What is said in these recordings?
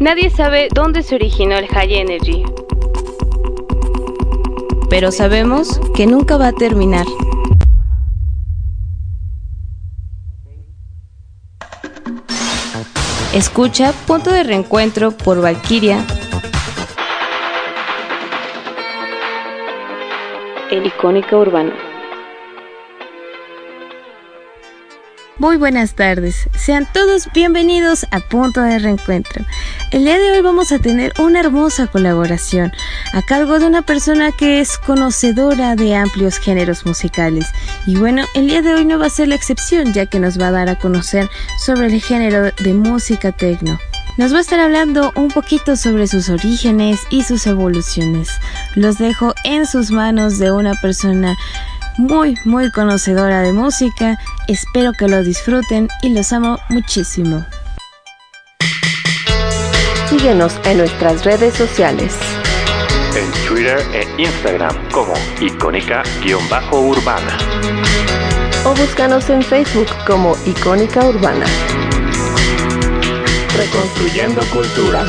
Nadie sabe dónde se originó el High Energy. Pero sabemos que nunca va a terminar. Escucha Punto de Reencuentro por Valkyria. El icónica urbano. Muy buenas tardes, sean todos bienvenidos a Punto de Reencuentro. El día de hoy vamos a tener una hermosa colaboración a cargo de una persona que es conocedora de amplios géneros musicales. Y bueno, el día de hoy no va a ser la excepción ya que nos va a dar a conocer sobre el género de música techno. Nos va a estar hablando un poquito sobre sus orígenes y sus evoluciones. Los dejo en sus manos de una persona muy, muy conocedora de música. Espero que lo disfruten y los amo muchísimo. Síguenos en nuestras redes sociales. En Twitter e Instagram como icónica-urbana. O búscanos en Facebook como Icónica Urbana. Reconstruyendo cultura.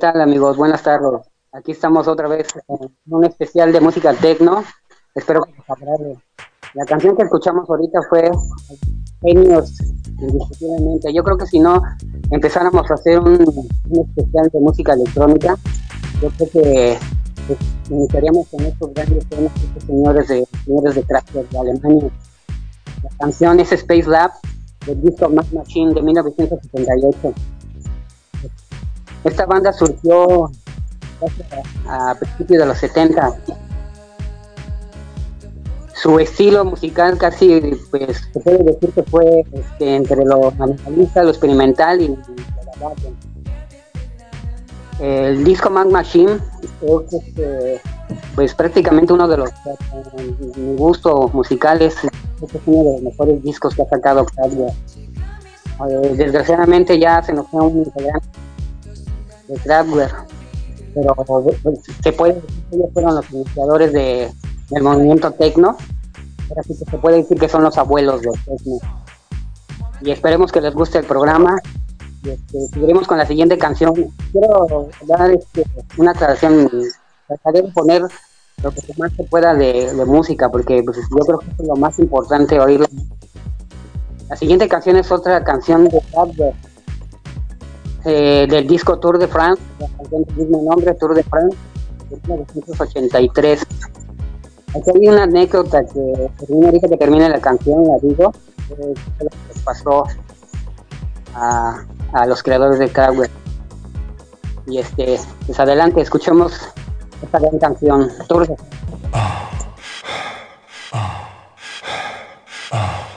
Tal amigos? Buenas tardes. Aquí estamos otra vez en un especial de música techno. Espero que les agrade. La canción que escuchamos ahorita fue Genios, indiscutiblemente. Yo creo que si no empezáramos a hacer un, especial de música electrónica, yo creo que pues, iniciaríamos con estos grandes señores de señores de Kraftwerk de Alemania. La canción es Space Lab del disco Machine de 1978. Esta banda surgió a, principios de los 70. Su estilo musical casi, pues, se puede decir que fue este, entre lo animalista, lo experimental y lo El disco Max Machine es este, pues prácticamente uno de los, mi gusto musical es, uno de los mejores discos que ha sacado Octavio. Eh, desgraciadamente ya se nos fue un integrante de Kraftwerk, pero pues, se puede decir que ellos fueron los iniciadores de, del movimiento tecno, pero sí que se puede decir que son los abuelos del tecno. Y esperemos que les guste el programa. Y este, seguiremos con la siguiente canción. Quiero dar este, una aclaración. Trataré de poner lo que más se pueda de, música, porque pues, yo creo que es lo más importante oírla. La siguiente canción es otra canción de Kraftwerk eh, del disco Tour de France, del mismo nombre, Tour de France, de 1983. Aquí hay una anécdota que ahorita que termine la canción, la digo, que pasó a, a, los creadores de Kraftwerk. Y este, pues adelante, escuchemos esta gran canción, Tour de France. Reconstruyendo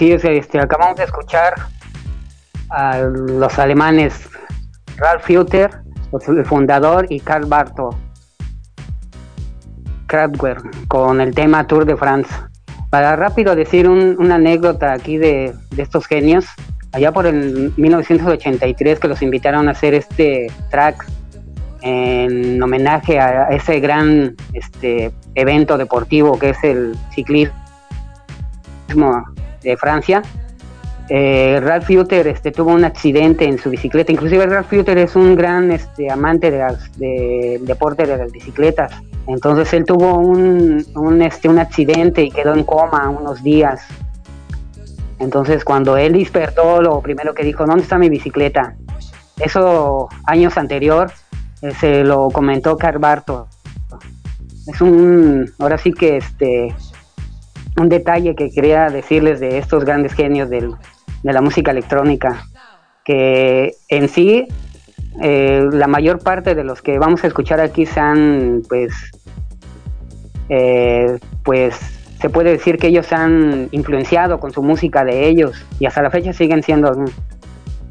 Pues sí, este, acabamos de escuchar a los alemanes Ralf Fütter, el fundador, y Karl Barto Kratwer, con el tema Tour de France. Para rápido decir una anécdota aquí de, estos genios, allá por el 1983 que los invitaron a hacer este track en homenaje a ese gran este, evento deportivo que es el ciclismo de Francia, eh, Ralph Futer este, tuvo un accidente en su bicicleta. Inclusive Ralph Futer es un gran este, amante de del deporte de las bicicletas. Entonces él tuvo un, un, este, un accidente y quedó en coma unos días. Entonces cuando él despertó, lo primero que dijo, ¿dónde está mi bicicleta? Eso años anterior eh, se lo comentó Carbarto. Es un, ahora sí que este, un detalle que quería decirles de estos grandes genios de la música electrónica, que en sí eh, la mayor parte de los que vamos a escuchar aquí han, pues, eh, pues se puede decir que ellos han influenciado con su música de ellos y hasta la fecha siguen siendo.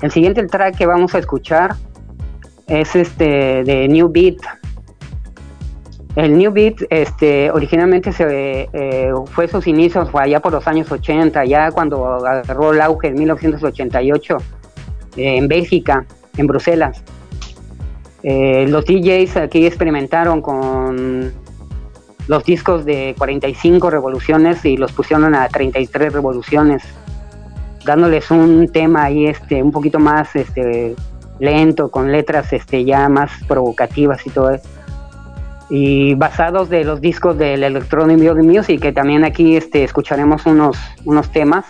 El siguiente track que vamos a escuchar es este de New Beat el New Beat, este, originalmente se, eh, fue sus inicios fue allá por los años 80, ya cuando agarró el auge en 1988 eh, en Bélgica, en Bruselas. Eh, los DJs aquí experimentaron con los discos de 45 revoluciones y los pusieron a 33 revoluciones, dándoles un tema ahí este, un poquito más este, lento, con letras este, ya más provocativas y todo eso y basados de los discos del Electronic Music, que también aquí este, escucharemos unos, unos temas,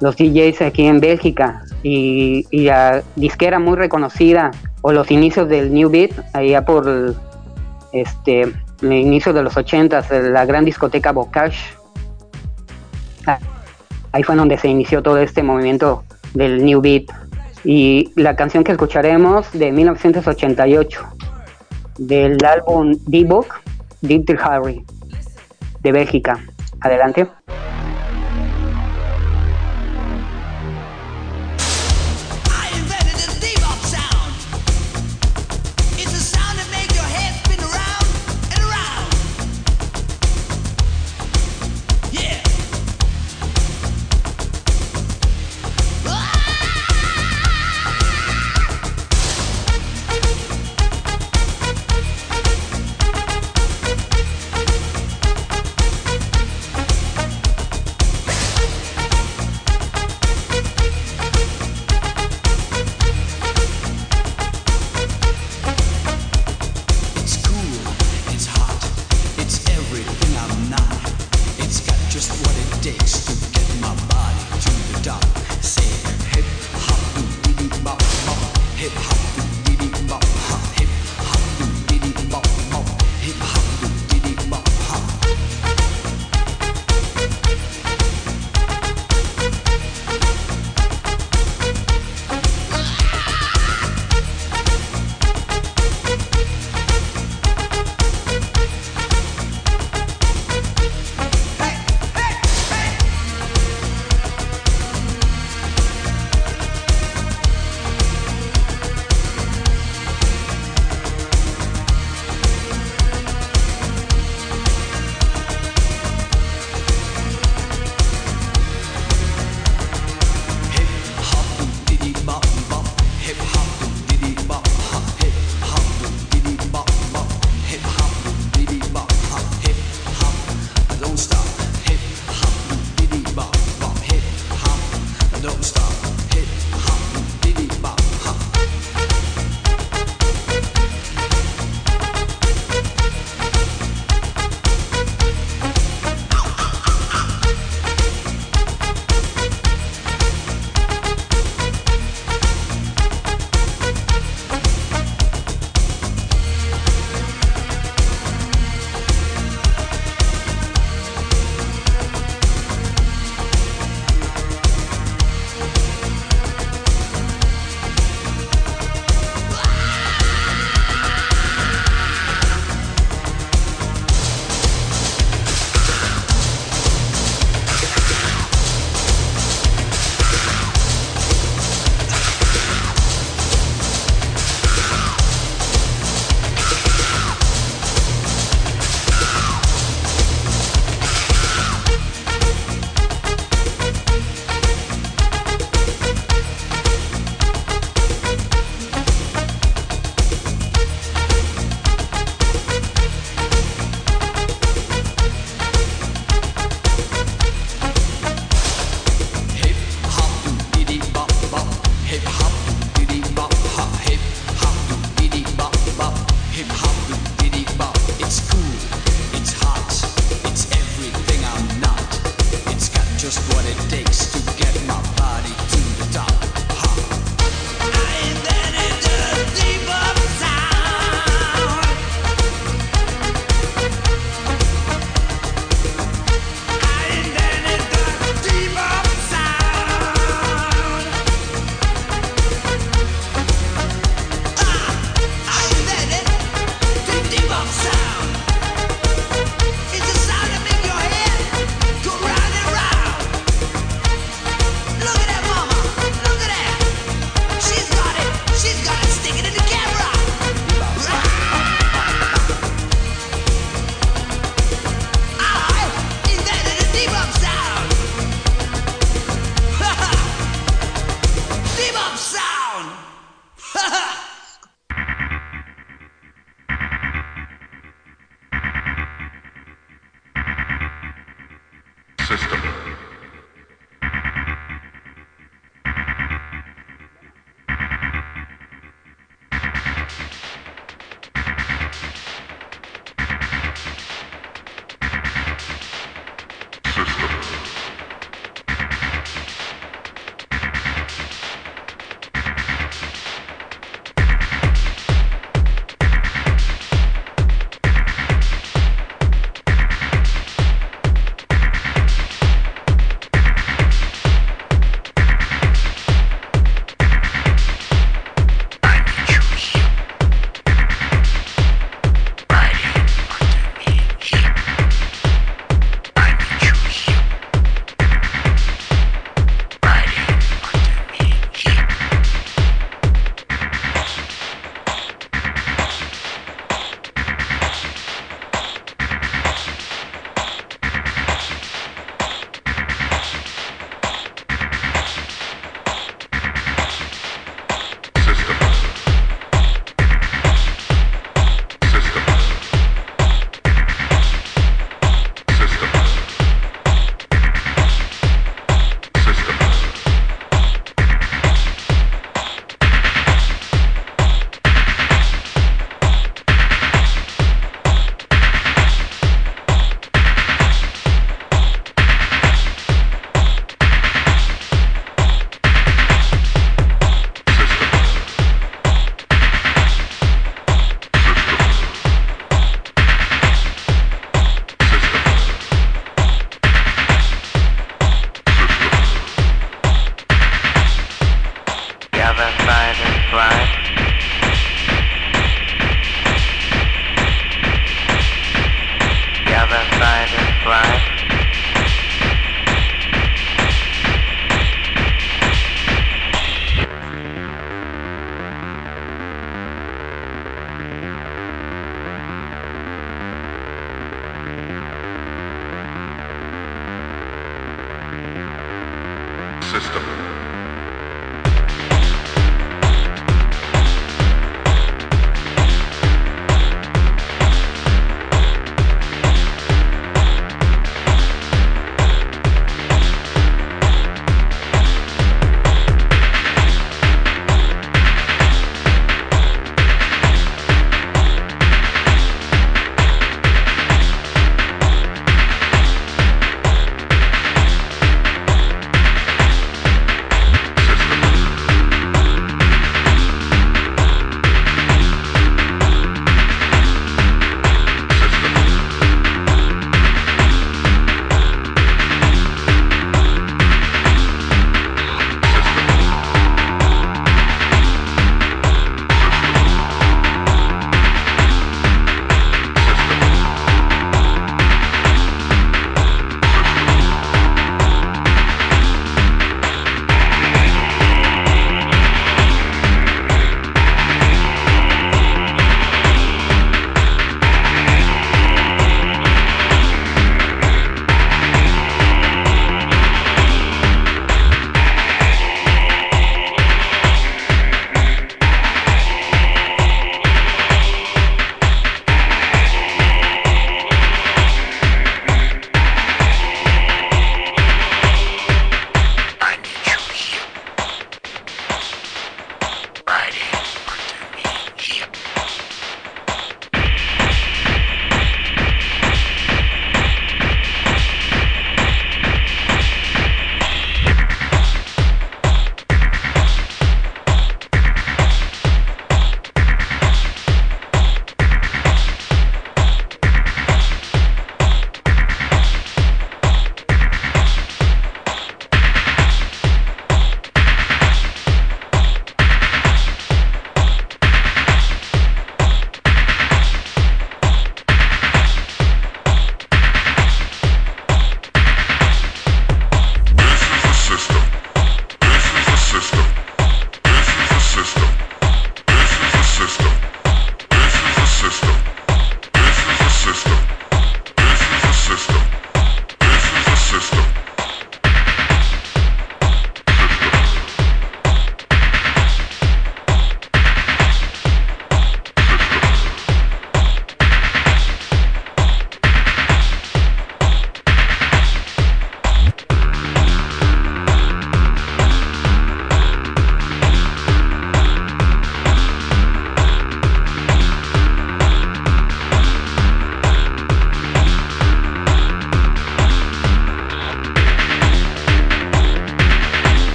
los DJs aquí en Bélgica y, y la disquera muy reconocida o los inicios del New Beat, allá por este, el inicio de los 80 la gran discoteca Bocage. Ahí fue donde se inició todo este movimiento del New Beat. Y la canción que escucharemos de 1988 del álbum D-Book, Deep Harry, de Bélgica. Adelante.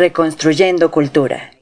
Reconstruyendo cultura.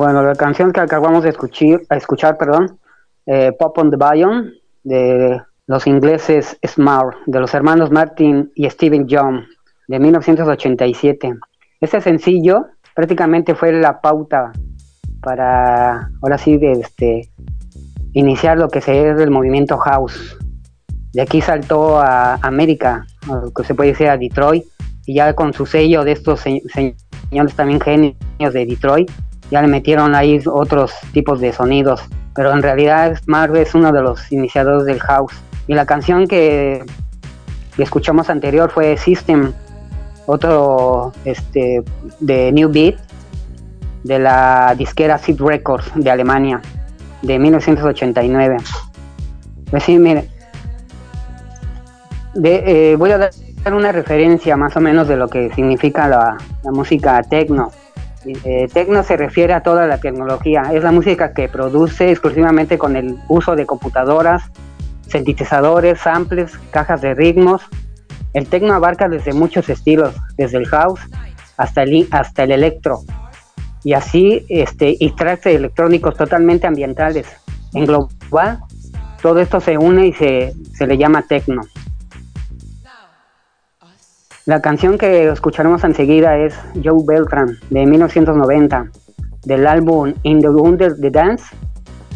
Bueno, la canción que acabamos de escuchar, escuchar perdón, eh, Pop on the Bayon, de los ingleses Smart, de los hermanos Martin y Steven John, de 1987. Este sencillo prácticamente fue la pauta para, ahora sí, de este, iniciar lo que se es el movimiento house. De aquí saltó a América, o que se puede decir a Detroit, y ya con su sello de estos señores también genios de Detroit, ya le metieron ahí otros tipos de sonidos, pero en realidad Smart es uno de los iniciadores del house. Y la canción que, escuchamos anterior fue System, otro este, de New Beat, de la disquera Seed Records de Alemania, de 1989. Pues sí, mire, eh, voy a dar una referencia más o menos de lo que significa la música techno. Eh, tecno se refiere a toda la tecnología, es la música que produce exclusivamente con el uso de computadoras, sintetizadores, samples, cajas de ritmos. El tecno abarca desde muchos estilos, desde el house hasta el, hasta el electro, y así este, y tracks electrónicos totalmente ambientales. En global, todo esto se une y se, se le llama tecno. La canción que escucharemos enseguida es Joe Beltran de 1990 del álbum In the Wonder the Dance,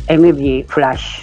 Energy Flash.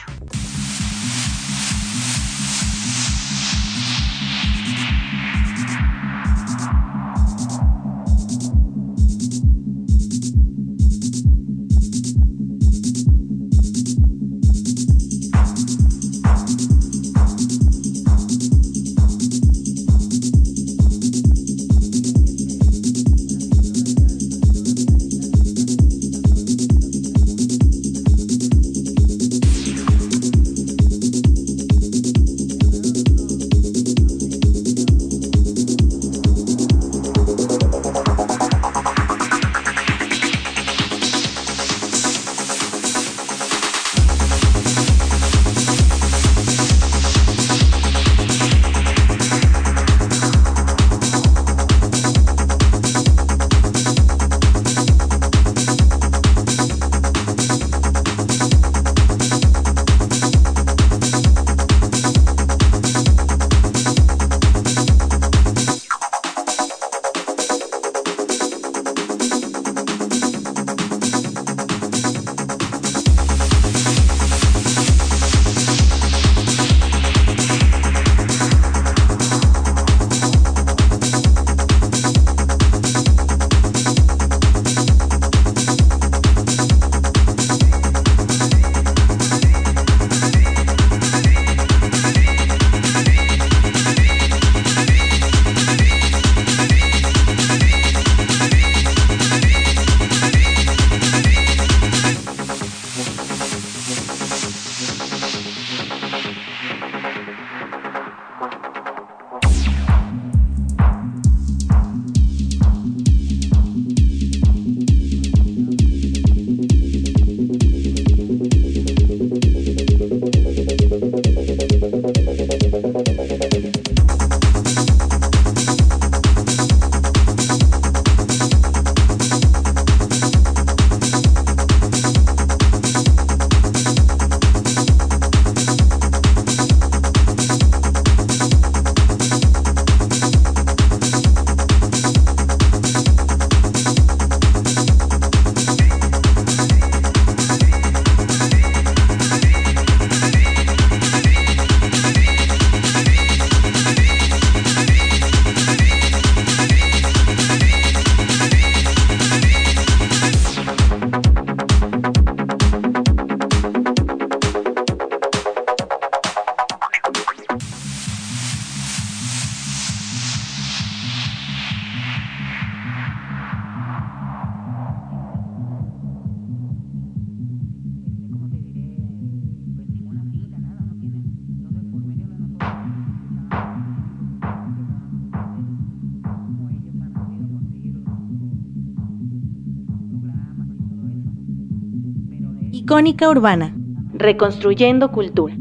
Icónica Urbana. Reconstruyendo cultura.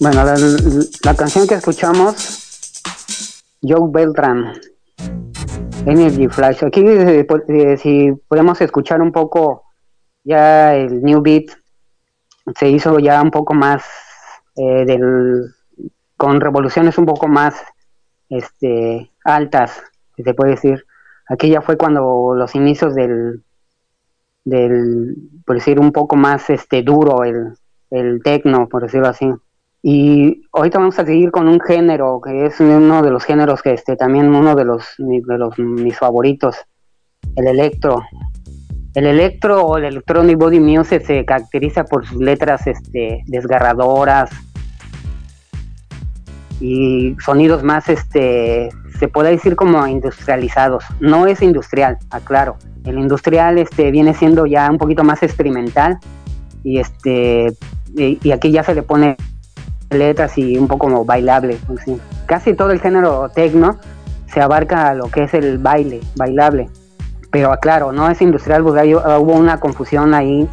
Bueno, la, la canción que escuchamos, Joe Beltran, Energy Flash. Aquí, eh, si podemos escuchar un poco ya el New Beat, se hizo ya un poco más eh, del, con revoluciones un poco más este, altas, se puede decir. Aquí ya fue cuando los inicios del, del por decir, un poco más este duro, el, el tecno, por decirlo así. Y ahorita vamos a seguir con un género que es uno de los géneros que este también uno de los de los mis favoritos, el electro. El electro o el electronic body music se caracteriza por sus letras este desgarradoras y sonidos más este se puede decir como industrializados. No es industrial, aclaro. El industrial este viene siendo ya un poquito más experimental y este y, aquí ya se le pone letras y un poco como bailable. Casi todo el género tecno se abarca a lo que es el baile, bailable. Pero claro, no es industrial, porque hubo una confusión ahí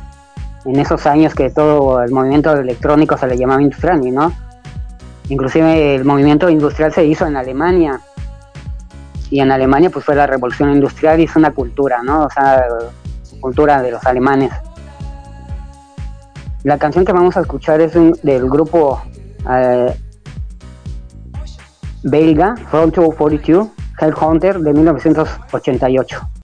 en esos años que todo el movimiento electrónico se le llamaba industrial, ¿no? Inclusive el movimiento industrial se hizo en Alemania. Y en Alemania pues fue la revolución industrial y es una cultura, ¿no? O sea, cultura de los alemanes. La canción que vamos a escuchar es del grupo eh, belga, Fronto 42, Hellhunter de 1988.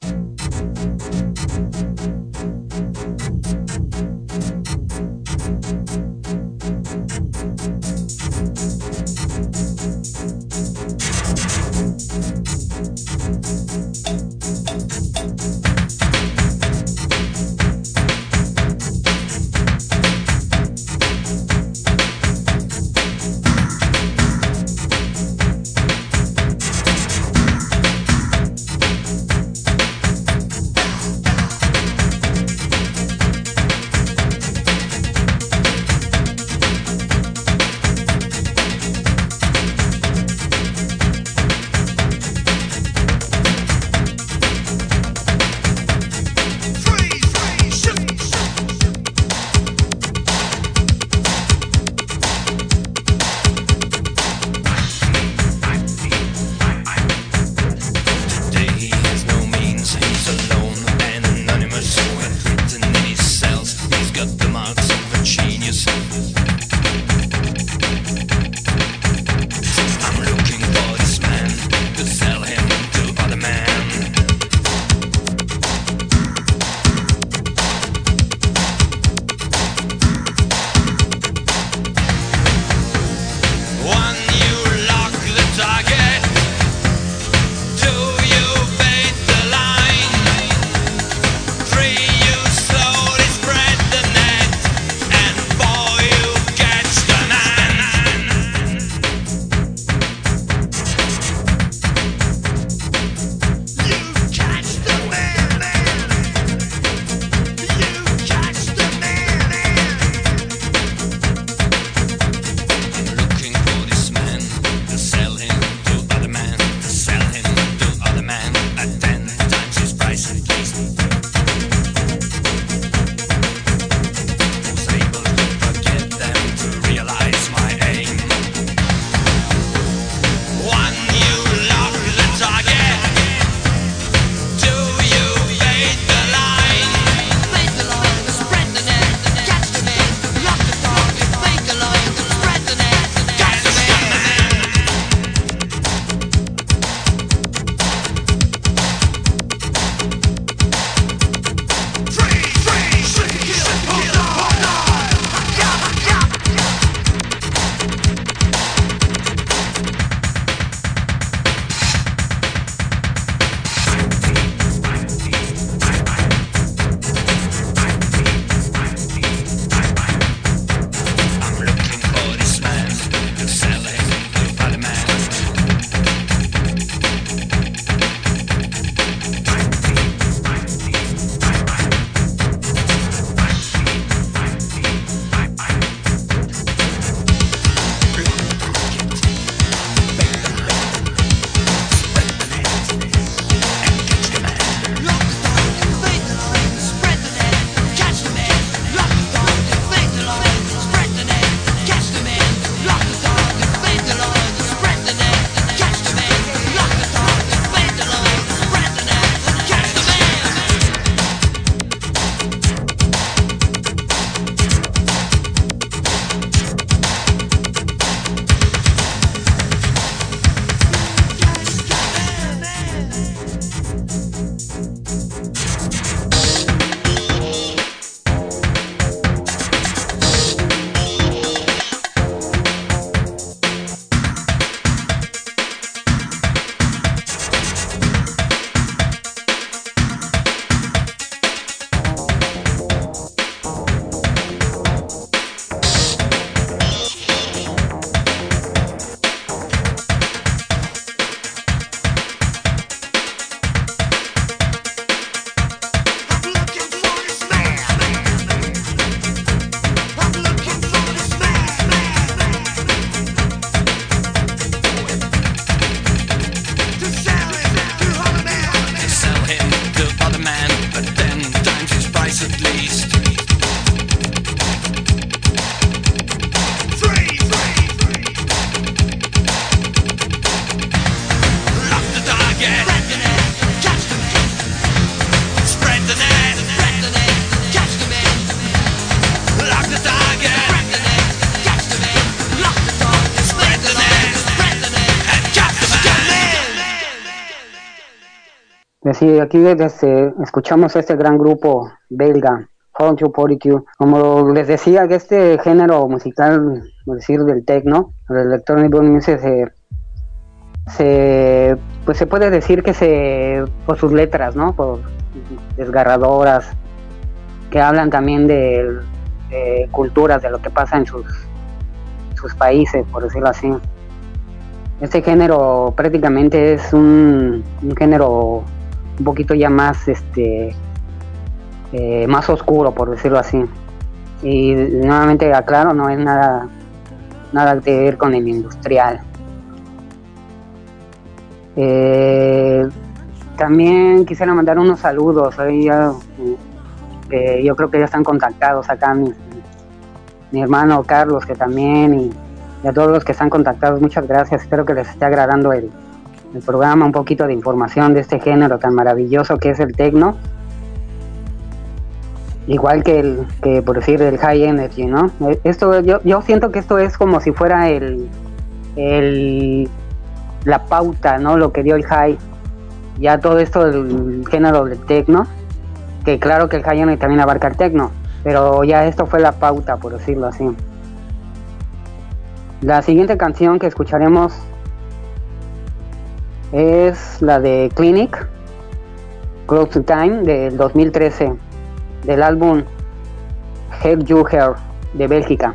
Sí, aquí escuchamos este gran grupo belga, Home to Como les decía, que este género musical, es decir, del techno, del electronic music, se, se, pues se puede decir que se, por sus letras, ¿no? Por desgarradoras, que hablan también de, culturas, de lo que pasa en sus, sus países, por decirlo así. Este género prácticamente es un, un género un poquito ya más este eh, más oscuro por decirlo así. Y nuevamente aclaro no es nada nada que ver con el industrial. Eh, también quisiera mandar unos saludos eh, yo creo que ya están contactados acá mi, mi hermano Carlos que también y a todos los que están contactados muchas gracias espero que les esté agradando el, el programa un poquito de información de este género tan maravilloso que es el tecno. Igual que el, que por decir el high energy, ¿no? Eh, esto yo, yo siento que esto es como si fuera el, el la pauta, ¿no? Lo que dio el high. Ya todo esto del género del tecno, que claro que el high energy también abarca el tecno, pero ya esto fue la pauta, por decirlo así. La siguiente canción que escucharemos es la de Clinic, Close to Time, del 2013, del álbum Help You Hair, de Bélgica.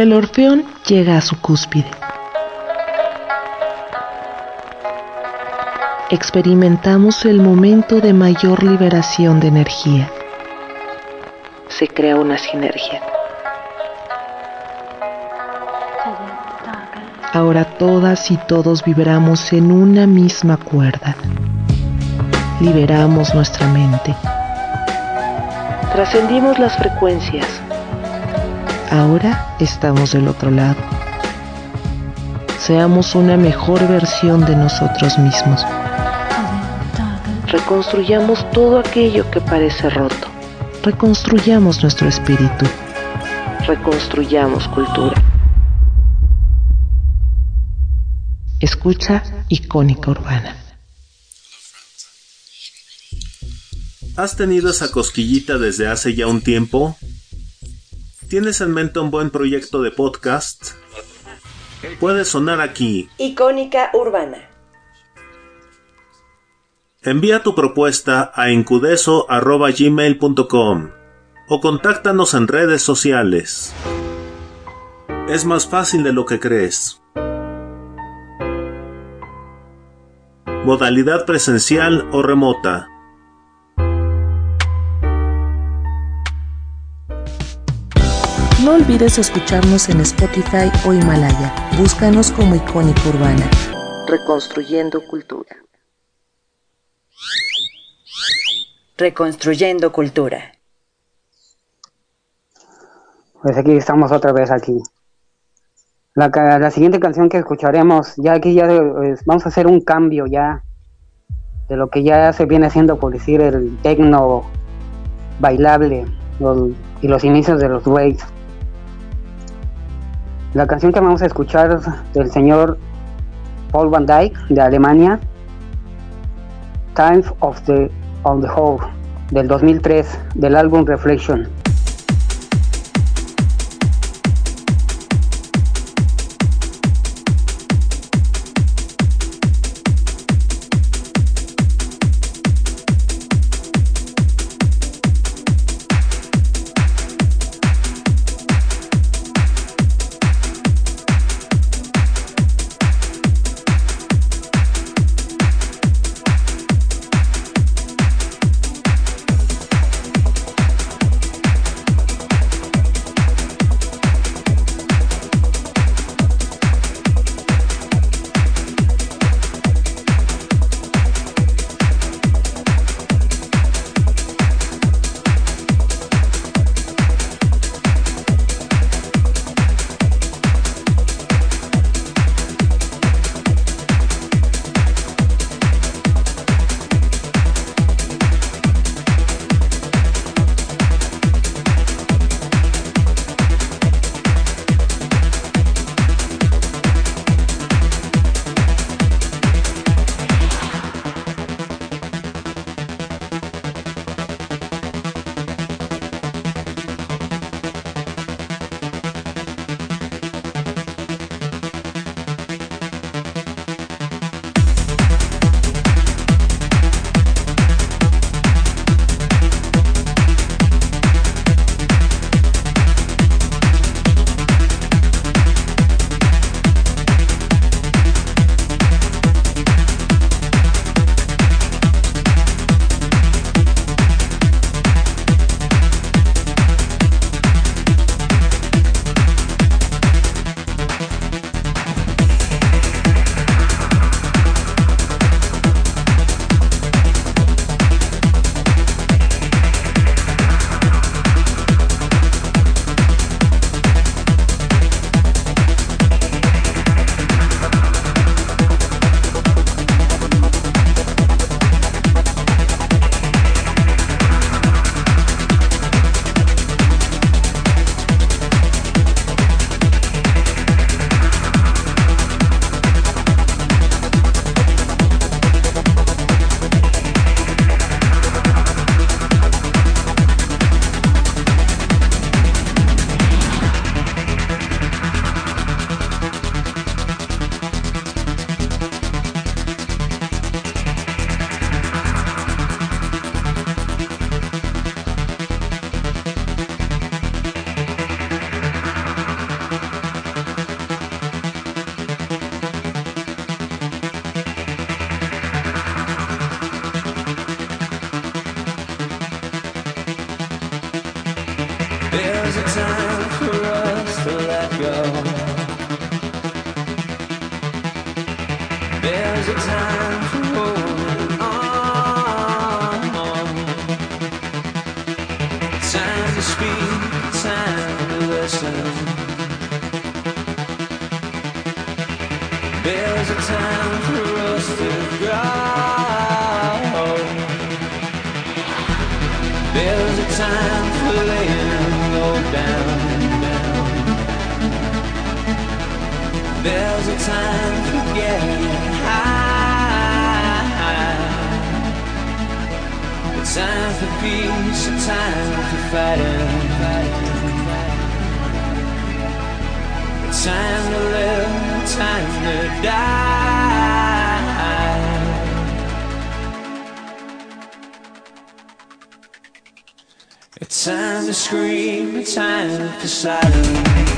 El orfeón llega a su cúspide. Experimentamos el momento de mayor liberación de energía. Se crea una sinergia. Ahora todas y todos vibramos en una misma cuerda. Liberamos nuestra mente. Trascendimos las frecuencias. Ahora estamos del otro lado. Seamos una mejor versión de nosotros mismos. Reconstruyamos todo aquello que parece roto. Reconstruyamos nuestro espíritu. Reconstruyamos cultura. Escucha icónica urbana. ¿Has tenido esa cosquillita desde hace ya un tiempo? ¿Tienes en mente un buen proyecto de podcast? Puede sonar aquí. Icónica urbana. Envía tu propuesta a encudeso.gmail.com o contáctanos en redes sociales. Es más fácil de lo que crees. modalidad presencial o remota. No olvides escucharnos en Spotify o Himalaya. Búscanos como Icónica Urbana. Reconstruyendo Cultura. Reconstruyendo Cultura. Pues aquí estamos otra vez aquí. La, la siguiente canción que escucharemos, ya aquí ya pues, vamos a hacer un cambio ya de lo que ya se viene haciendo por decir el tecno bailable y los inicios de los waves. La canción que vamos a escuchar es del señor Paul Van Dyke de Alemania, Times of the on the Whole del 2003 del álbum Reflection. time for peace, a time for fighting. Time to live, time to die. A time to scream, a time for silence.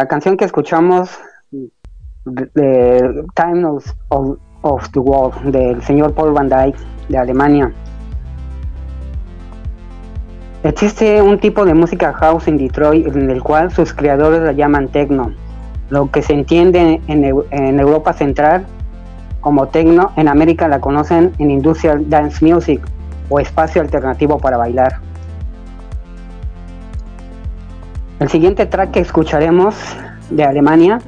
la canción que escuchamos, de Time of, the World, del señor Paul Van Dyke, de Alemania. Existe un tipo de música house en Detroit en el cual sus creadores la llaman techno, lo que se entiende en, en Europa Central como techno, en América la conocen en Industrial Dance Music o espacio alternativo para bailar. El siguiente track que escucharemos de Alemania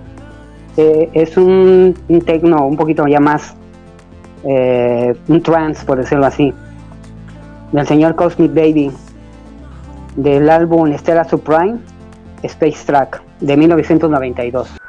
eh, es un, un techno un poquito ya más, eh, un trance por decirlo así, del señor Cosmic Baby, del álbum Stella Supreme Space Track de 1992.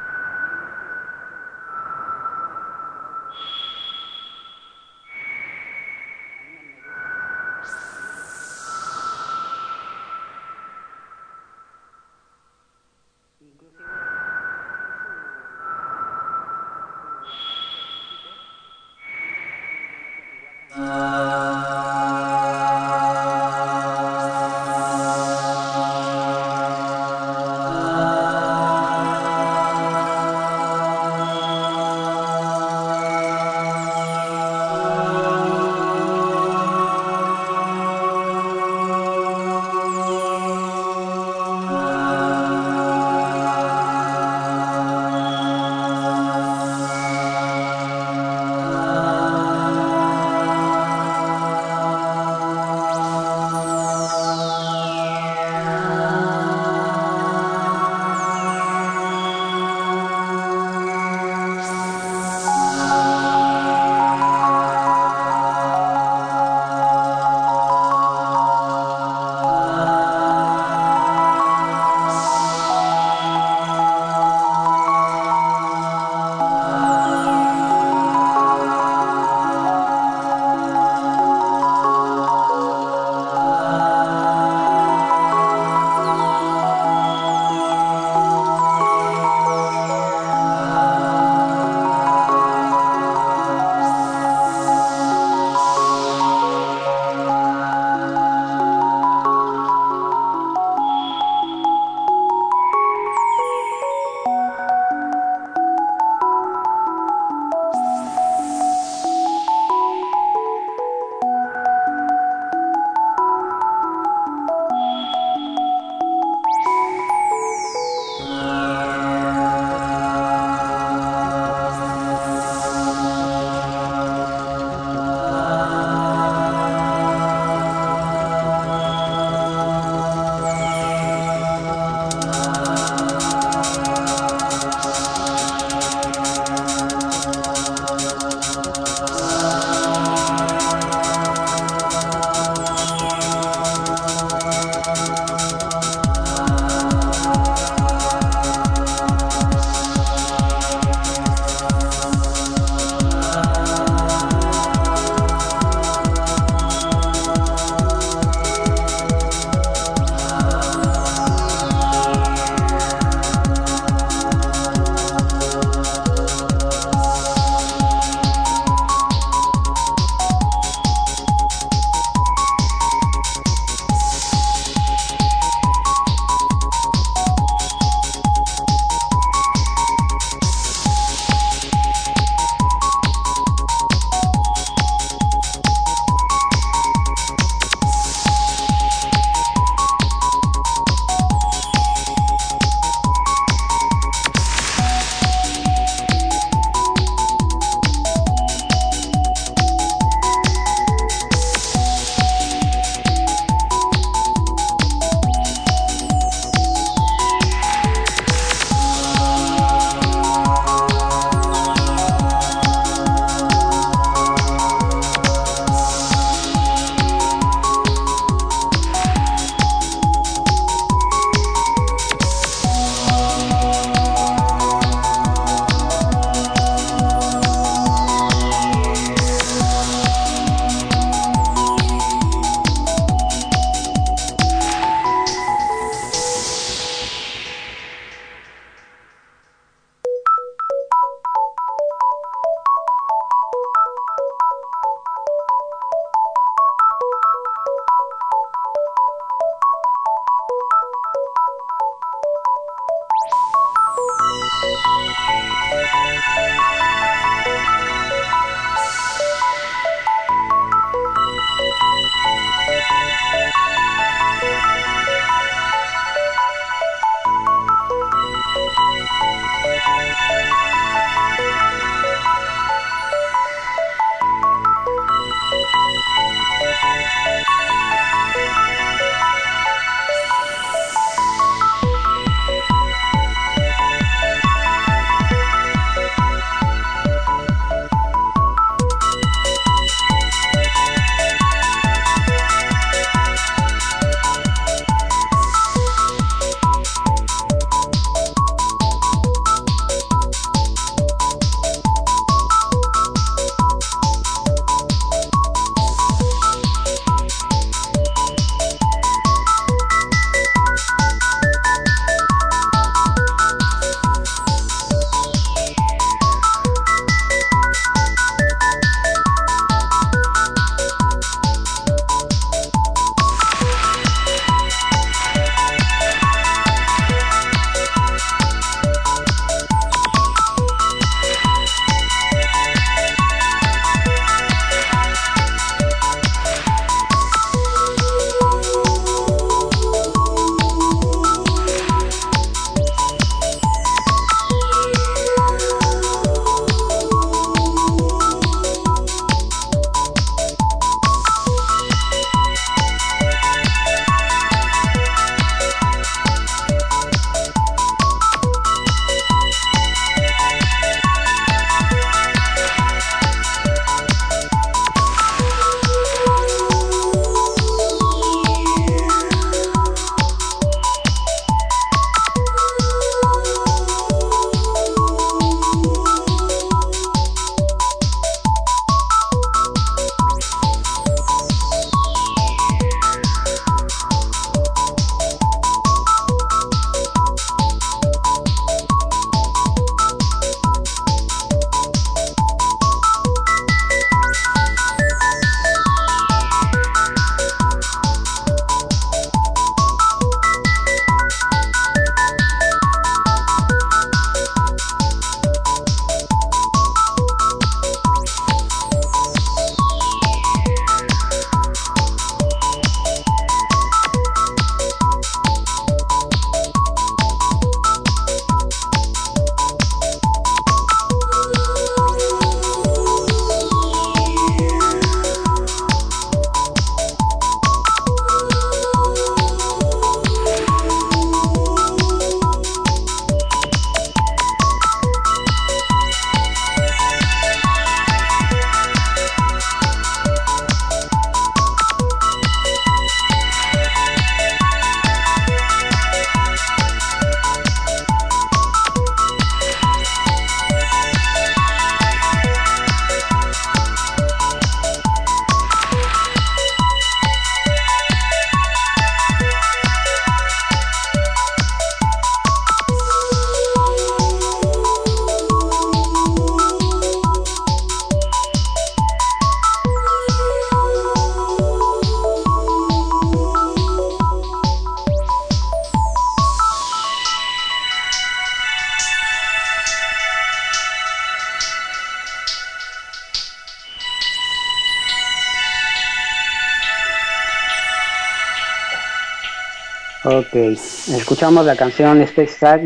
Escuchamos la canción Space Track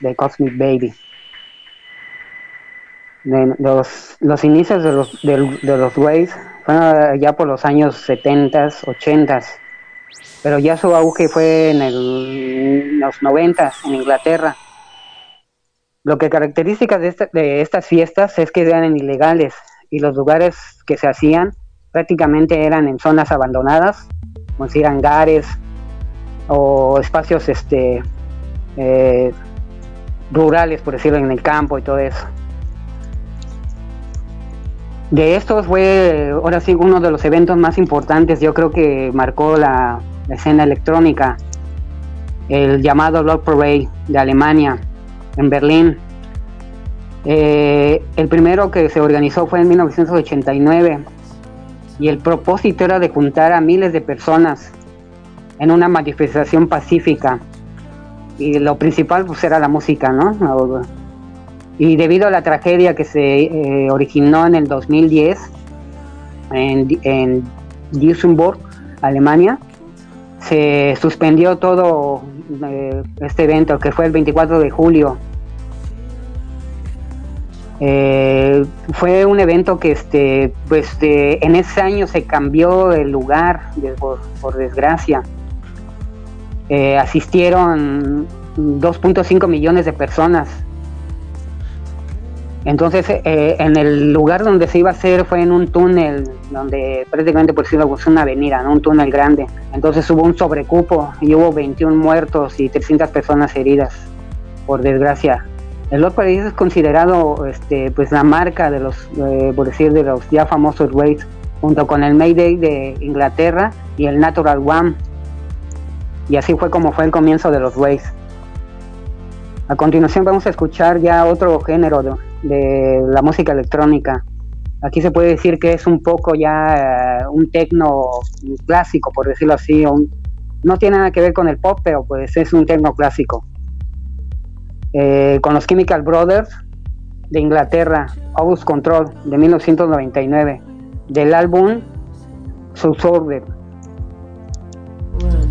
de, Cosmic Baby. los, los inicios de los, de, los Waves fueron ya por los años 70, 80, pero ya su auge fue en, el, los 90 en Inglaterra. Lo que característica de, de estas fiestas es que eran ilegales y los lugares que se hacían prácticamente eran en zonas abandonadas, como decir hangares, o espacios este eh, rurales, por decirlo, en el campo y todo eso. De estos fue, ahora sí, uno de los eventos más importantes, yo creo que marcó la, escena electrónica, el llamado Lord Parade de Alemania, en Berlín. Eh, el primero que se organizó fue en 1989 y el propósito era de juntar a miles de personas en una manifestación pacífica. Y lo principal pues era la música, ¿no? Y debido a la tragedia que se eh, originó en el 2010 en, en Alemania, se suspendió todo eh, este evento que fue el 24 de julio. Eh, fue un evento que este pues en ese año se cambió el lugar por desgracia eh, asistieron 2.5 millones de personas. Entonces, eh, en el lugar donde se iba a hacer fue en un túnel, donde prácticamente por decirlo es una avenida, un túnel grande. Entonces hubo un sobrecupo y hubo 21 muertos y 300 personas heridas, por desgracia. El Lord Paris es considerado este, pues la marca de los, eh, por decir, de los ya famosos Waves, junto con el Mayday de Inglaterra y el Natural One y así fue como fue el comienzo de los Waves. A continuación vamos a escuchar ya otro género de, la música electrónica. Aquí se puede decir que es un poco ya eh, un tecno clásico, por decirlo así. no tiene nada que ver con el pop, pero pues es un tecno clásico. Eh, con los Chemical Brothers de Inglaterra, August Control de 1999, del álbum Subsorber. We're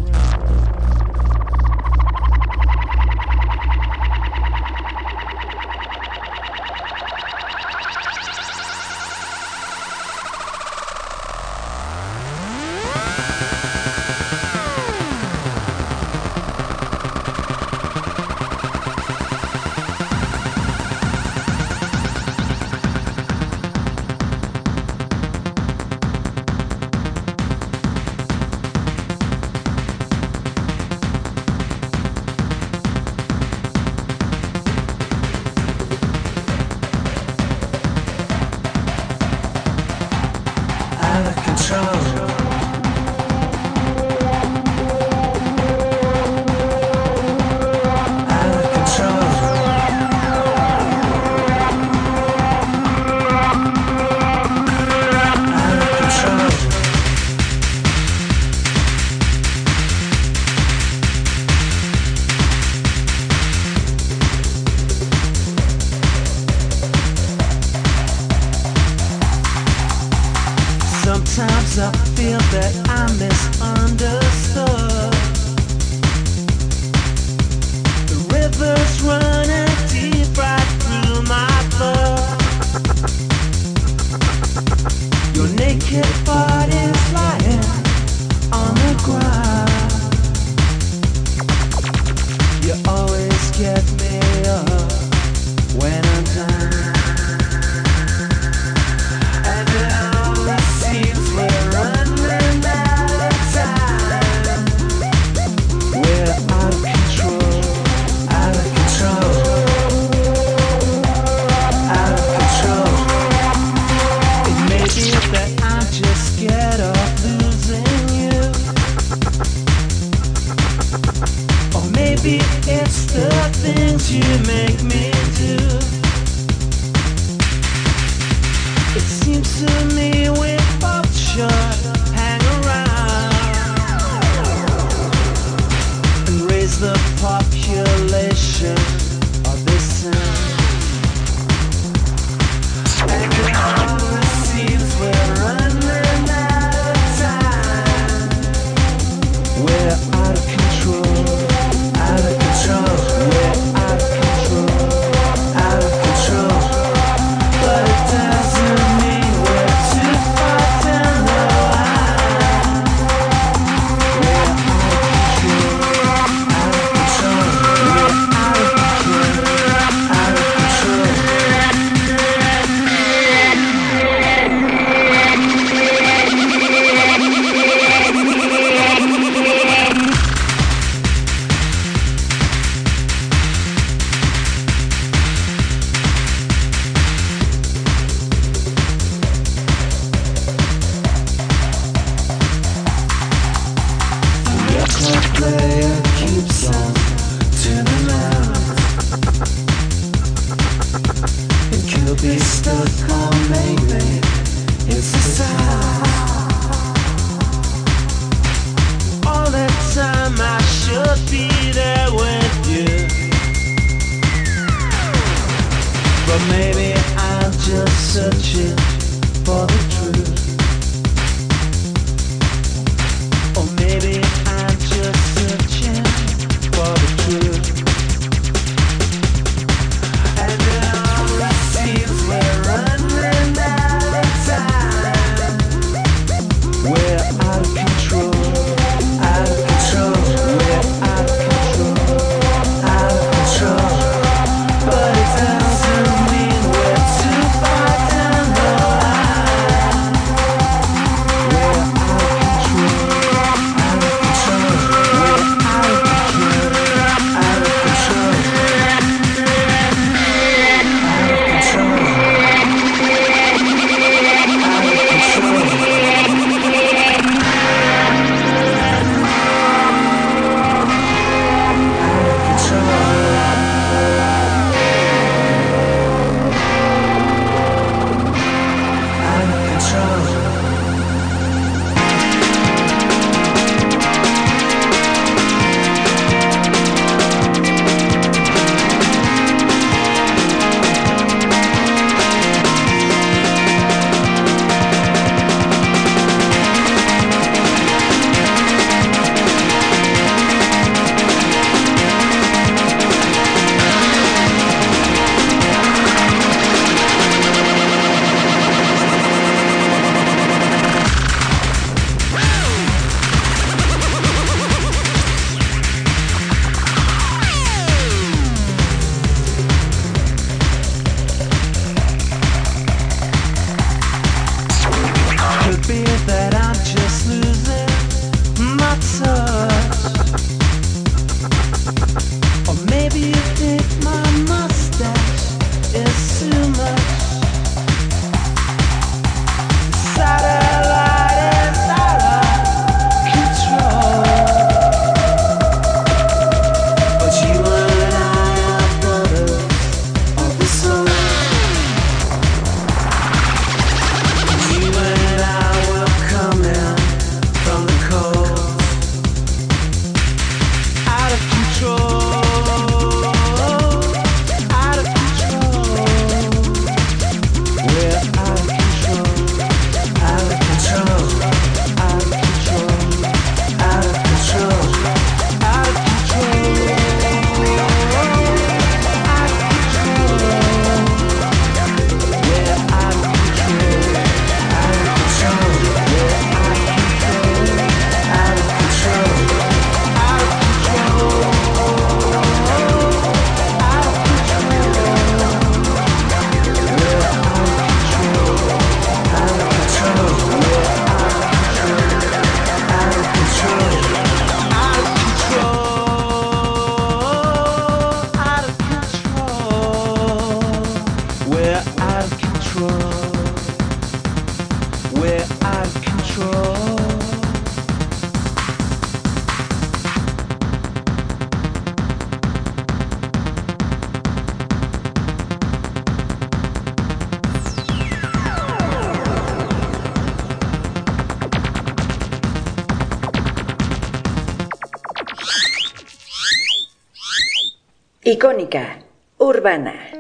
Icónica, urbana.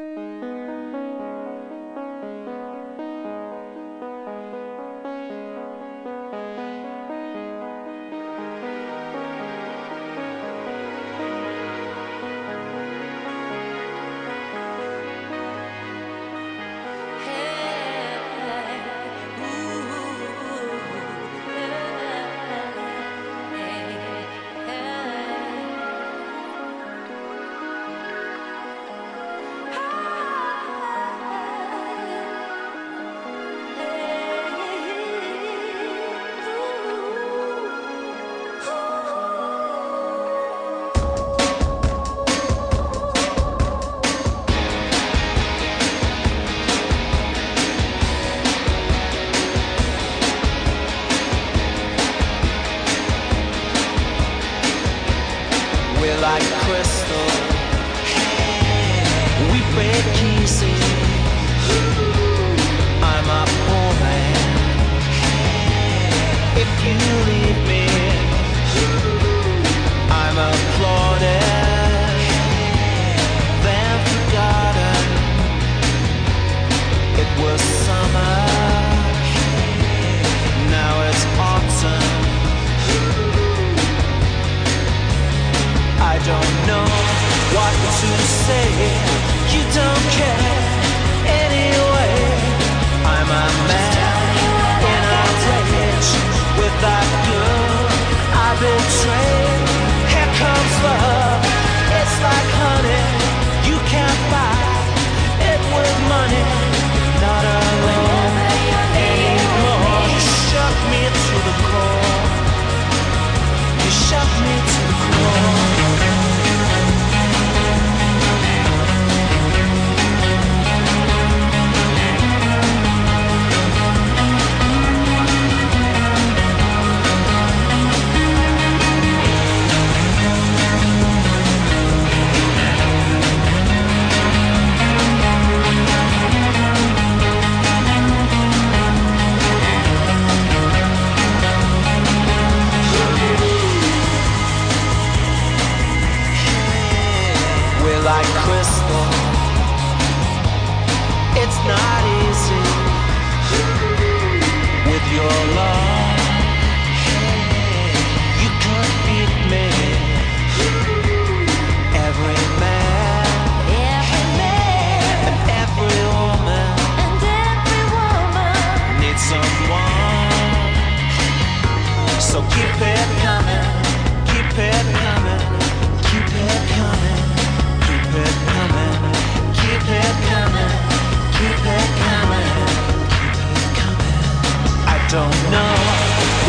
don't know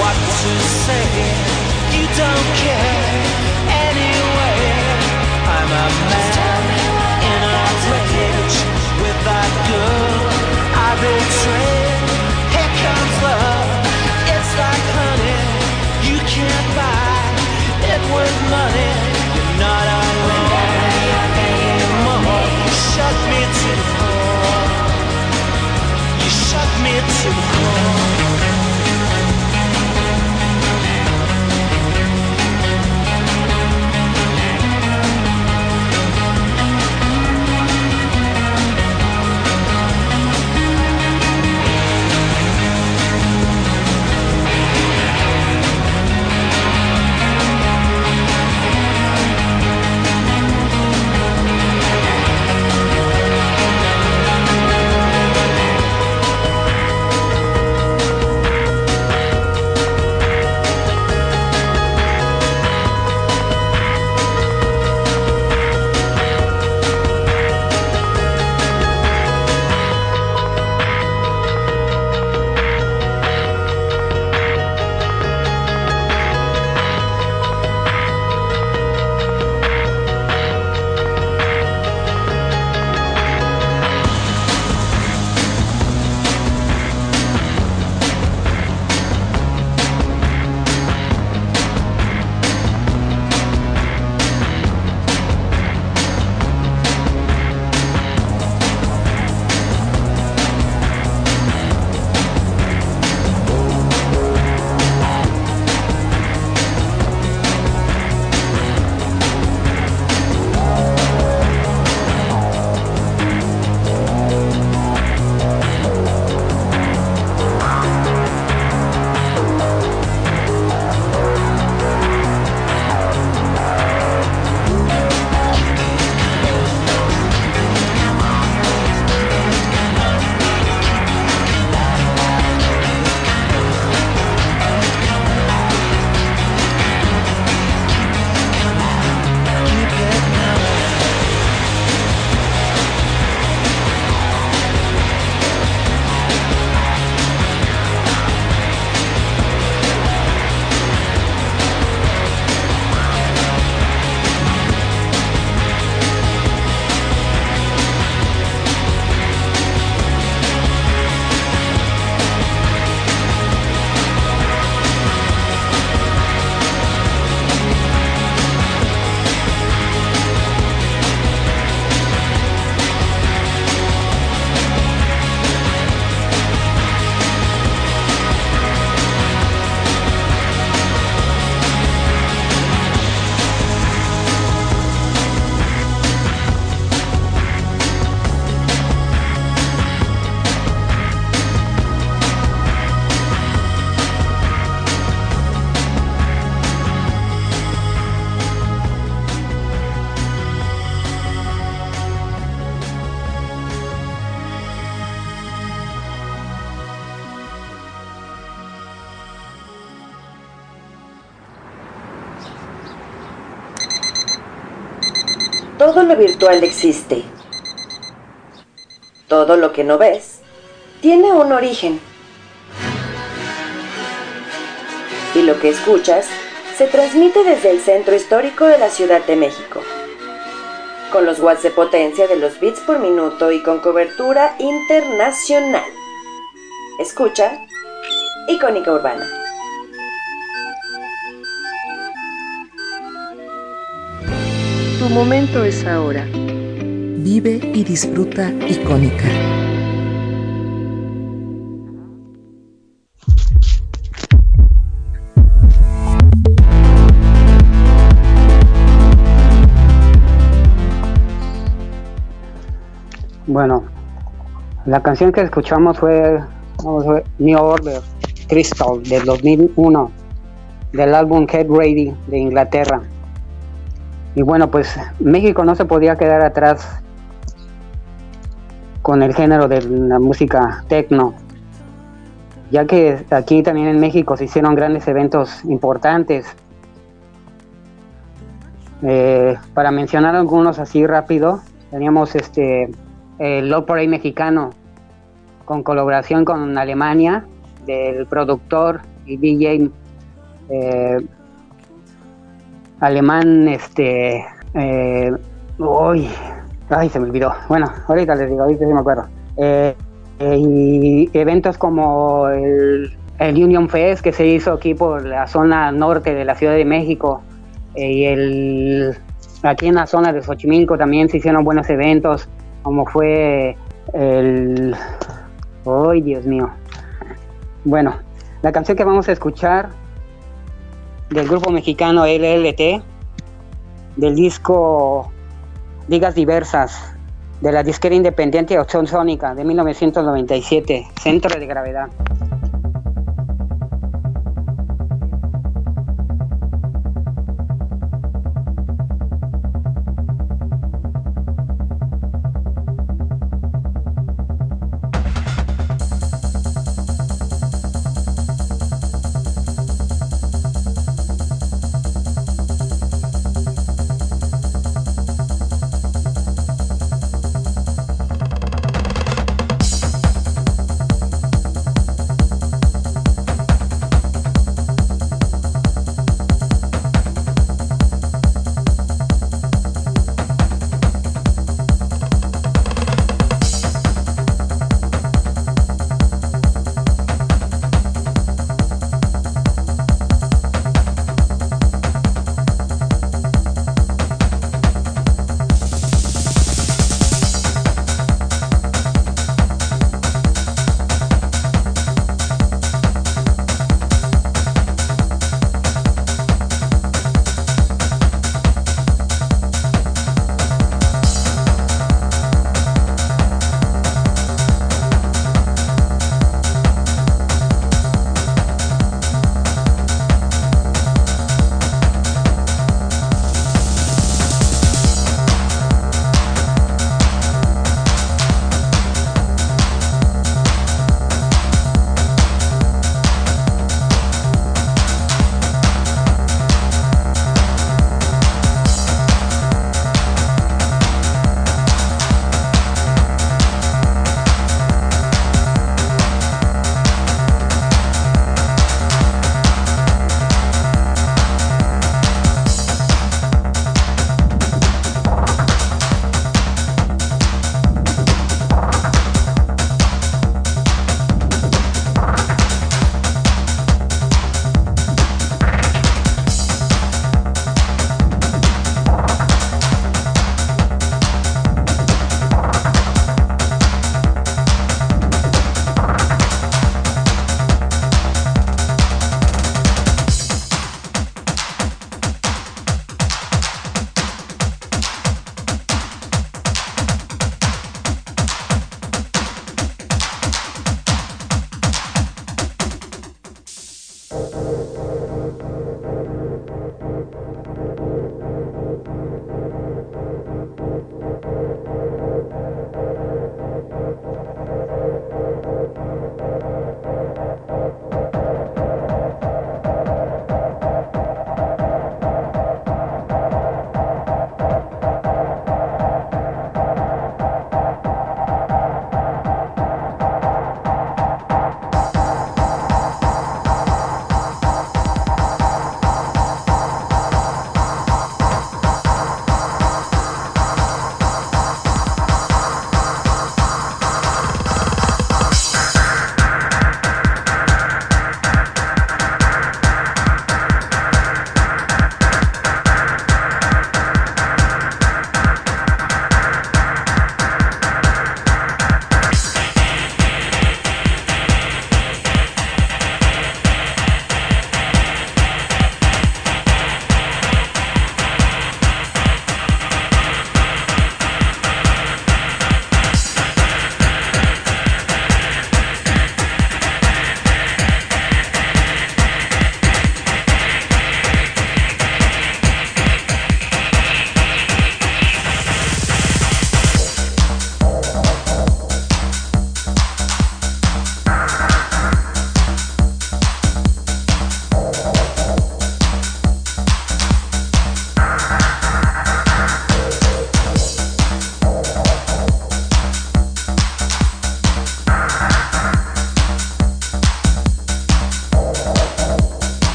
what to say. You don't care anyway. I'm a man in a rage with that girl I betrayed. Here comes love. It's like honey you can't buy it with money. Virtual existe. Todo lo que no ves tiene un origen. Y lo que escuchas se transmite desde el centro histórico de la Ciudad de México, con los watts de potencia de los bits por minuto y con cobertura internacional. Escucha, icónica urbana. Momento es ahora. Vive y disfruta icónica. Bueno, la canción que escuchamos fue, fue New Order Crystal del 2001 del álbum Head Ready de Inglaterra. Y bueno, pues México no se podía quedar atrás con el género de la música techno, ya que aquí también en México se hicieron grandes eventos importantes. Eh, para mencionar algunos así rápido, teníamos este el Parade mexicano con colaboración con Alemania del productor y DJ eh, alemán, este, eh, uy, ay, se me olvidó. Bueno, ahorita les digo, ahorita sí me acuerdo. Eh, eh, y eventos como el, el, Union Fest que se hizo aquí por la zona norte de la Ciudad de México y el aquí en la zona de Xochimilco también se hicieron buenos eventos, como fue el, ay, Dios mío. Bueno, la canción que vamos a escuchar del grupo mexicano LLT, del disco Ligas Diversas, de la disquera independiente Opción Sónica de 1997, Centro de Gravedad.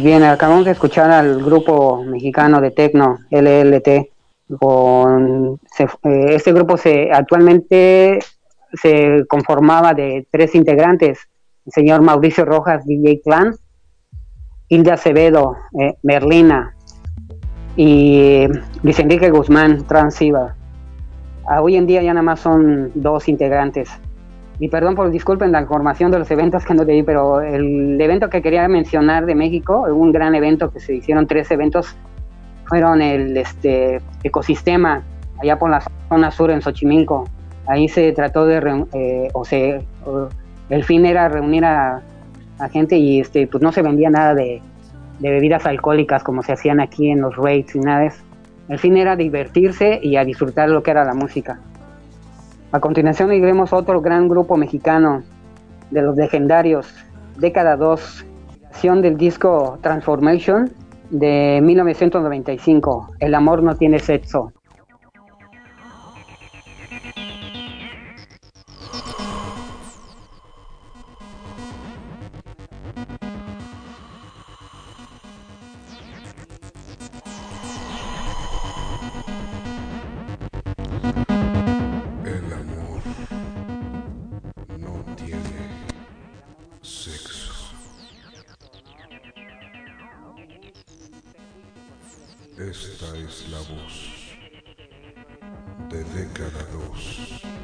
Pues bien, acabamos de escuchar al grupo mexicano de Tecno, LLT. Con, eh, este grupo se actualmente se conformaba de tres integrantes, el señor Mauricio Rojas, DJ Clan, Hilda Acevedo, eh, Merlina y Luis Enrique Guzmán, Transiva. Ah, hoy en día ya nada más son dos integrantes. Y perdón por disculpen la información de los eventos que no te di, pero el evento que quería mencionar de México, un gran evento que se hicieron tres eventos, fueron el este ecosistema allá por la zona sur en Xochimilco. Ahí se trató de, eh, o se, el fin era reunir a, gente y este, pues no se vendía nada de, bebidas alcohólicas como se hacían aquí en los raids y nada de. El fin era divertirse y a disfrutar lo que era la música. A continuación iremos otro gran grupo mexicano de los legendarios, década 2, del disco Transformation de 1995, El amor no tiene sexo. Esta es la voz de década 2.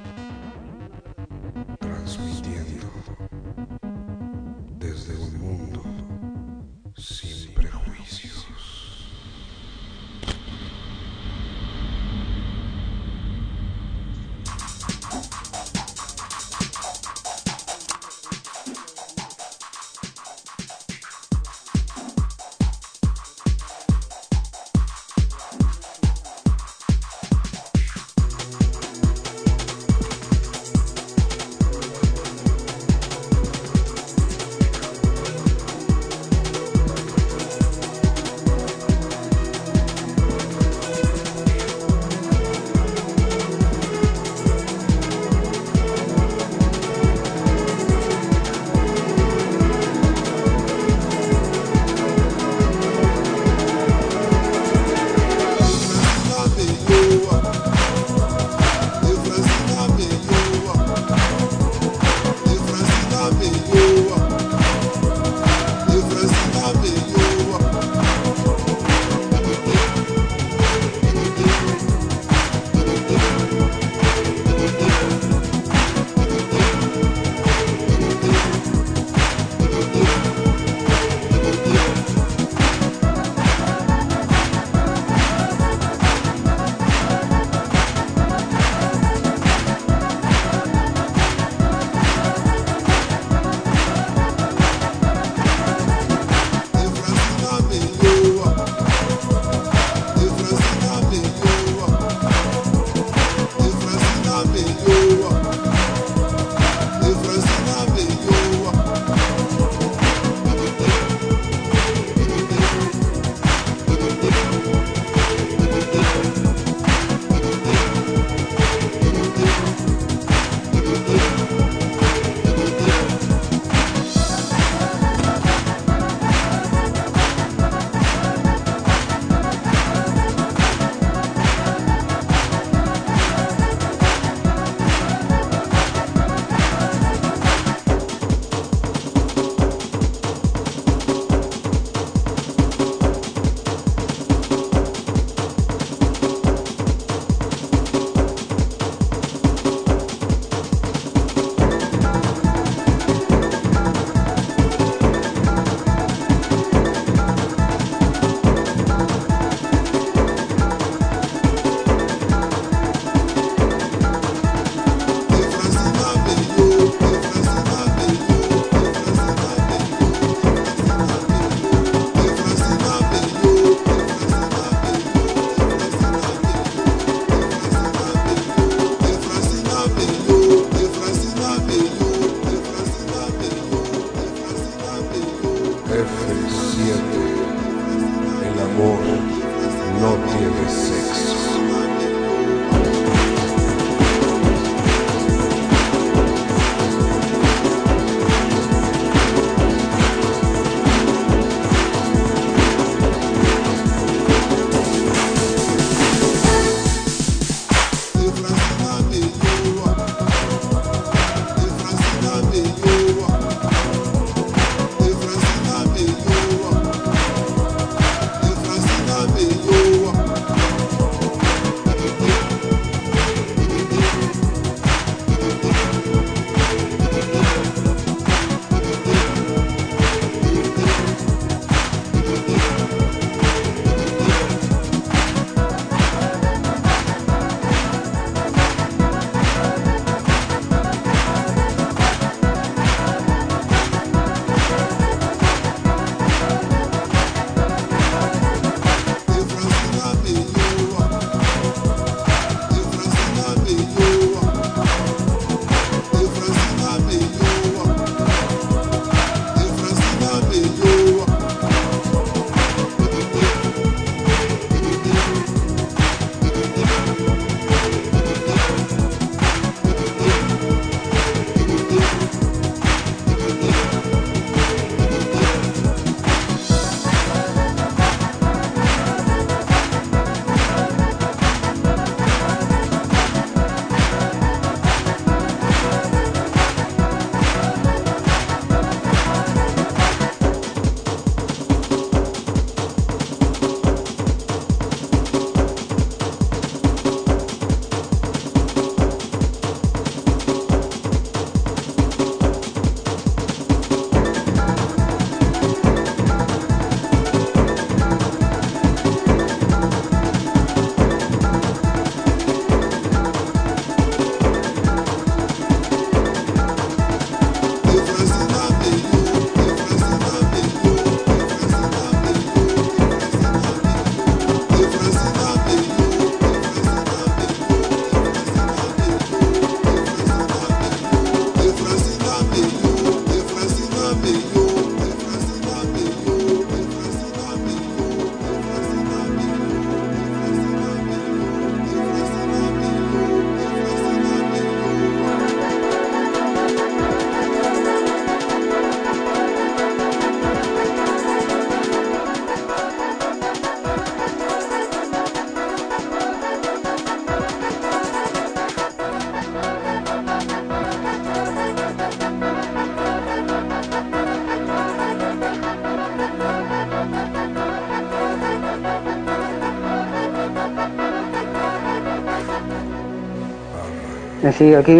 Sí, aquí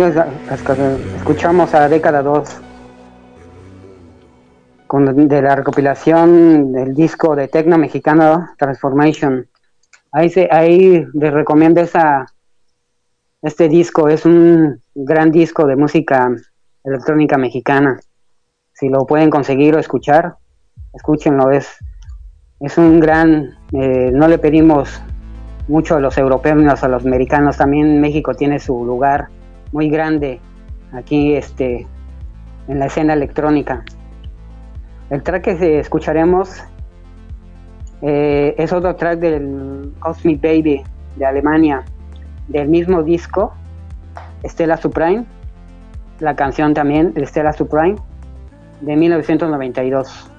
escuchamos a Década 2 con, de la recopilación del disco de Tecno Mexicano Transformation. Ahí, se, ahí les recomiendo esa, este disco, es un gran disco de música electrónica mexicana. Si lo pueden conseguir o escuchar, escúchenlo, es, es un gran, eh, no le pedimos mucho a los europeos a los americanos, también México tiene su lugar muy grande aquí este, en la escena electrónica. El track que escucharemos eh, es otro track del Cosmic Baby de Alemania, del mismo disco, Stella Supreme, la canción también, Stella Supreme, de 1992.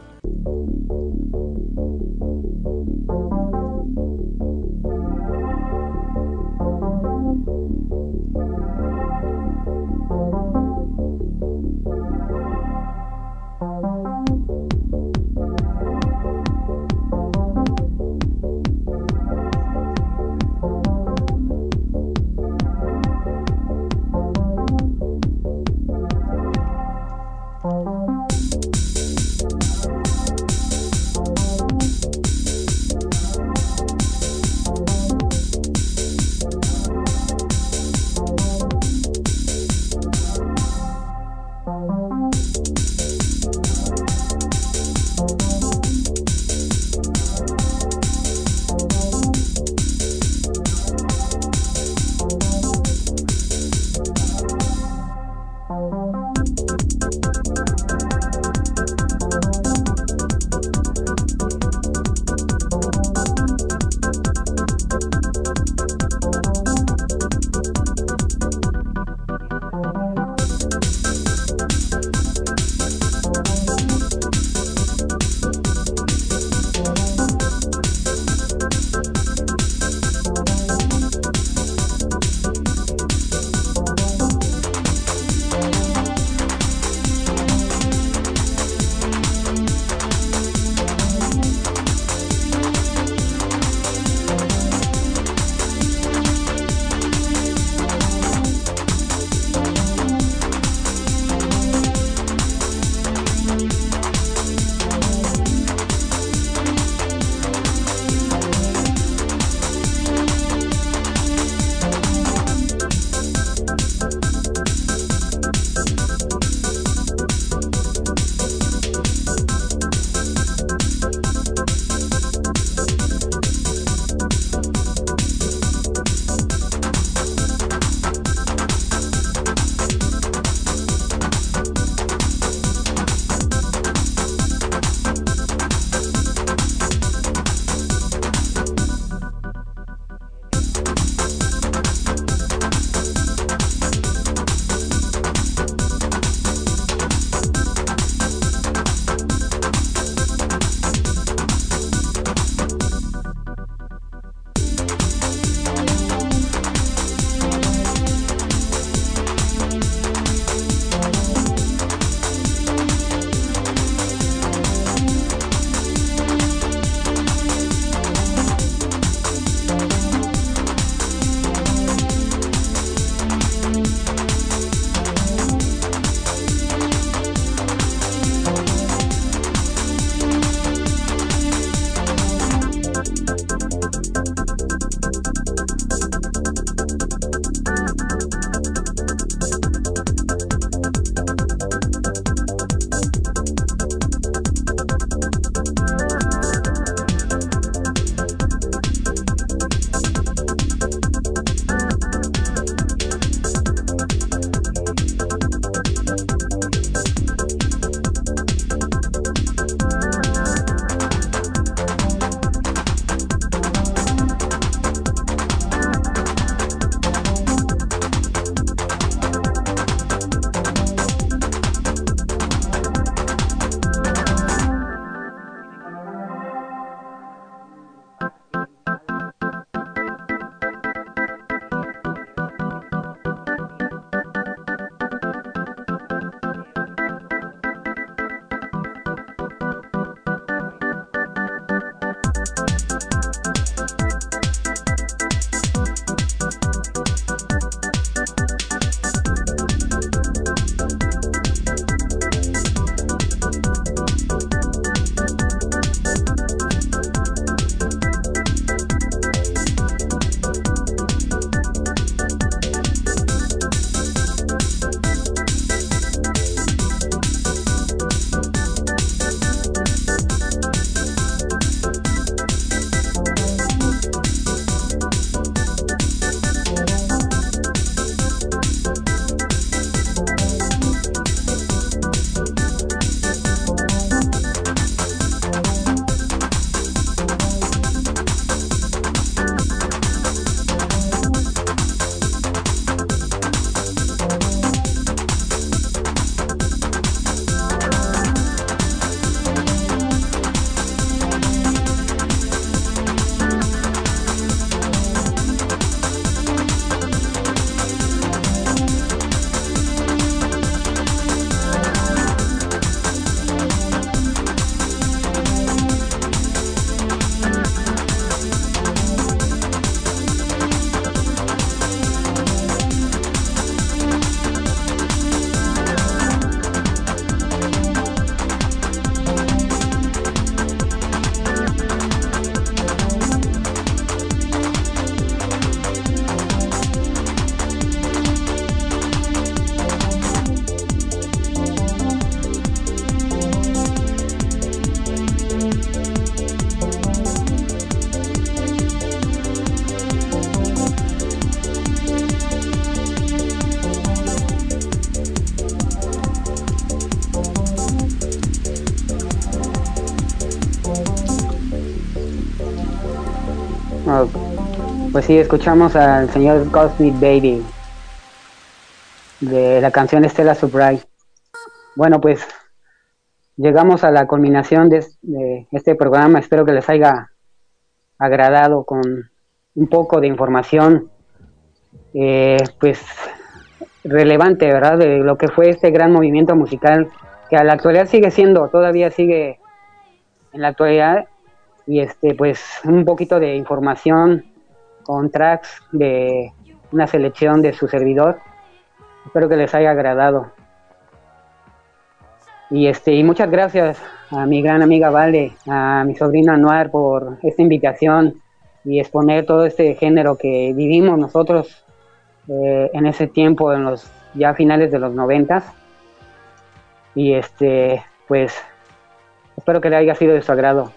Sí, escuchamos al señor Cosmic Baby de la canción Estela Subright. Bueno, pues llegamos a la culminación de, este programa. Espero que les haya agradado con un poco de información, eh, pues relevante, ¿verdad? De lo que fue este gran movimiento musical que a la actualidad sigue siendo, todavía sigue en la actualidad y este pues un poquito de información con tracks de una selección de su servidor. Espero que les haya agradado. Y este y muchas gracias a mi gran amiga Vale, a mi sobrina Noir por esta invitación y exponer todo este género que vivimos nosotros eh, en ese tiempo, en los ya finales de los noventas. Y este, pues, espero que le haya sido de su agrado.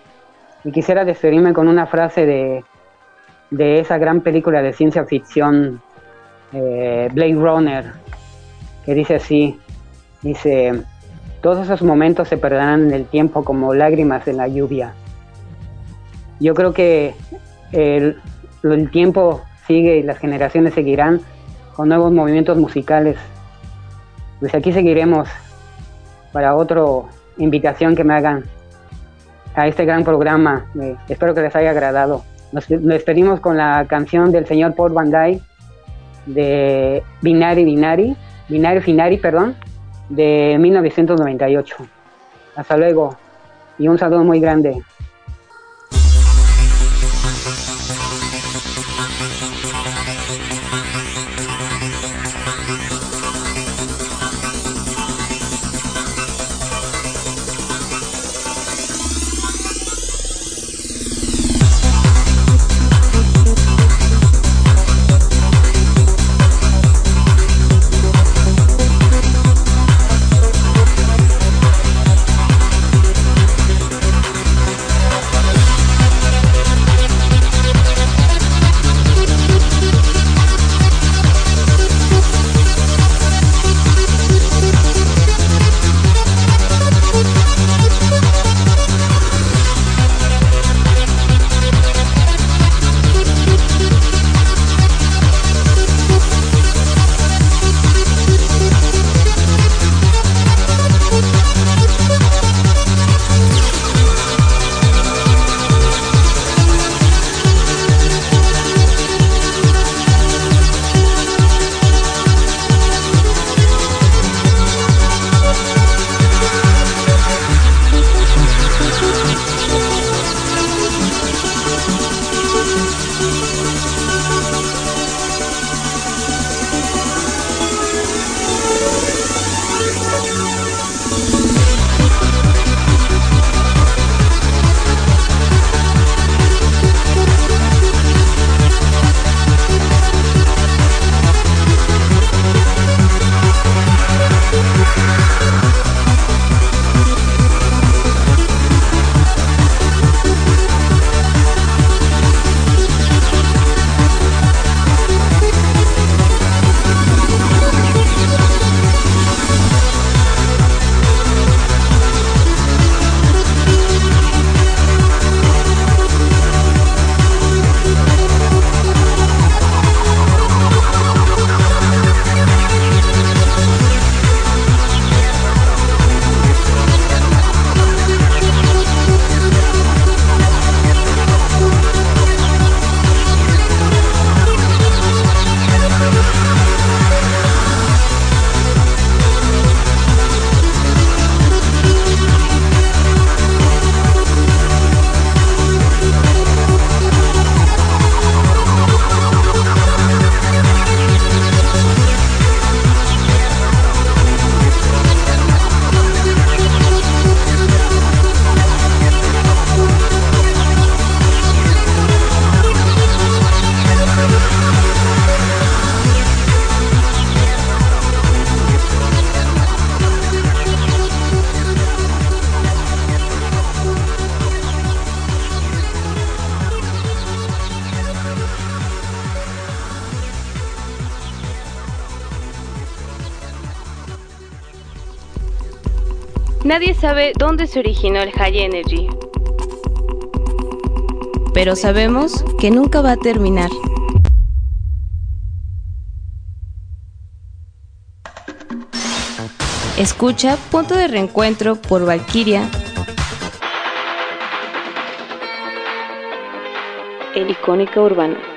Y quisiera despedirme con una frase de, de esa gran película de ciencia ficción, eh, Blade Runner, que dice así, dice, todos esos momentos se perderán en el tiempo como lágrimas en la lluvia. Yo creo que el, el tiempo sigue y las generaciones seguirán con nuevos movimientos musicales. Pues aquí seguiremos para otra invitación que me hagan a este gran programa. espero que les haya agradado. Nos, despedimos con la canción del señor Paul Van de Binari Binari, Binari Finari, perdón, de 1998. Hasta luego y un saludo muy grande. Dónde se originó el High Energy, pero sabemos que nunca va a terminar. Escucha Punto de Reencuentro por Valkyria. El icónica urbano.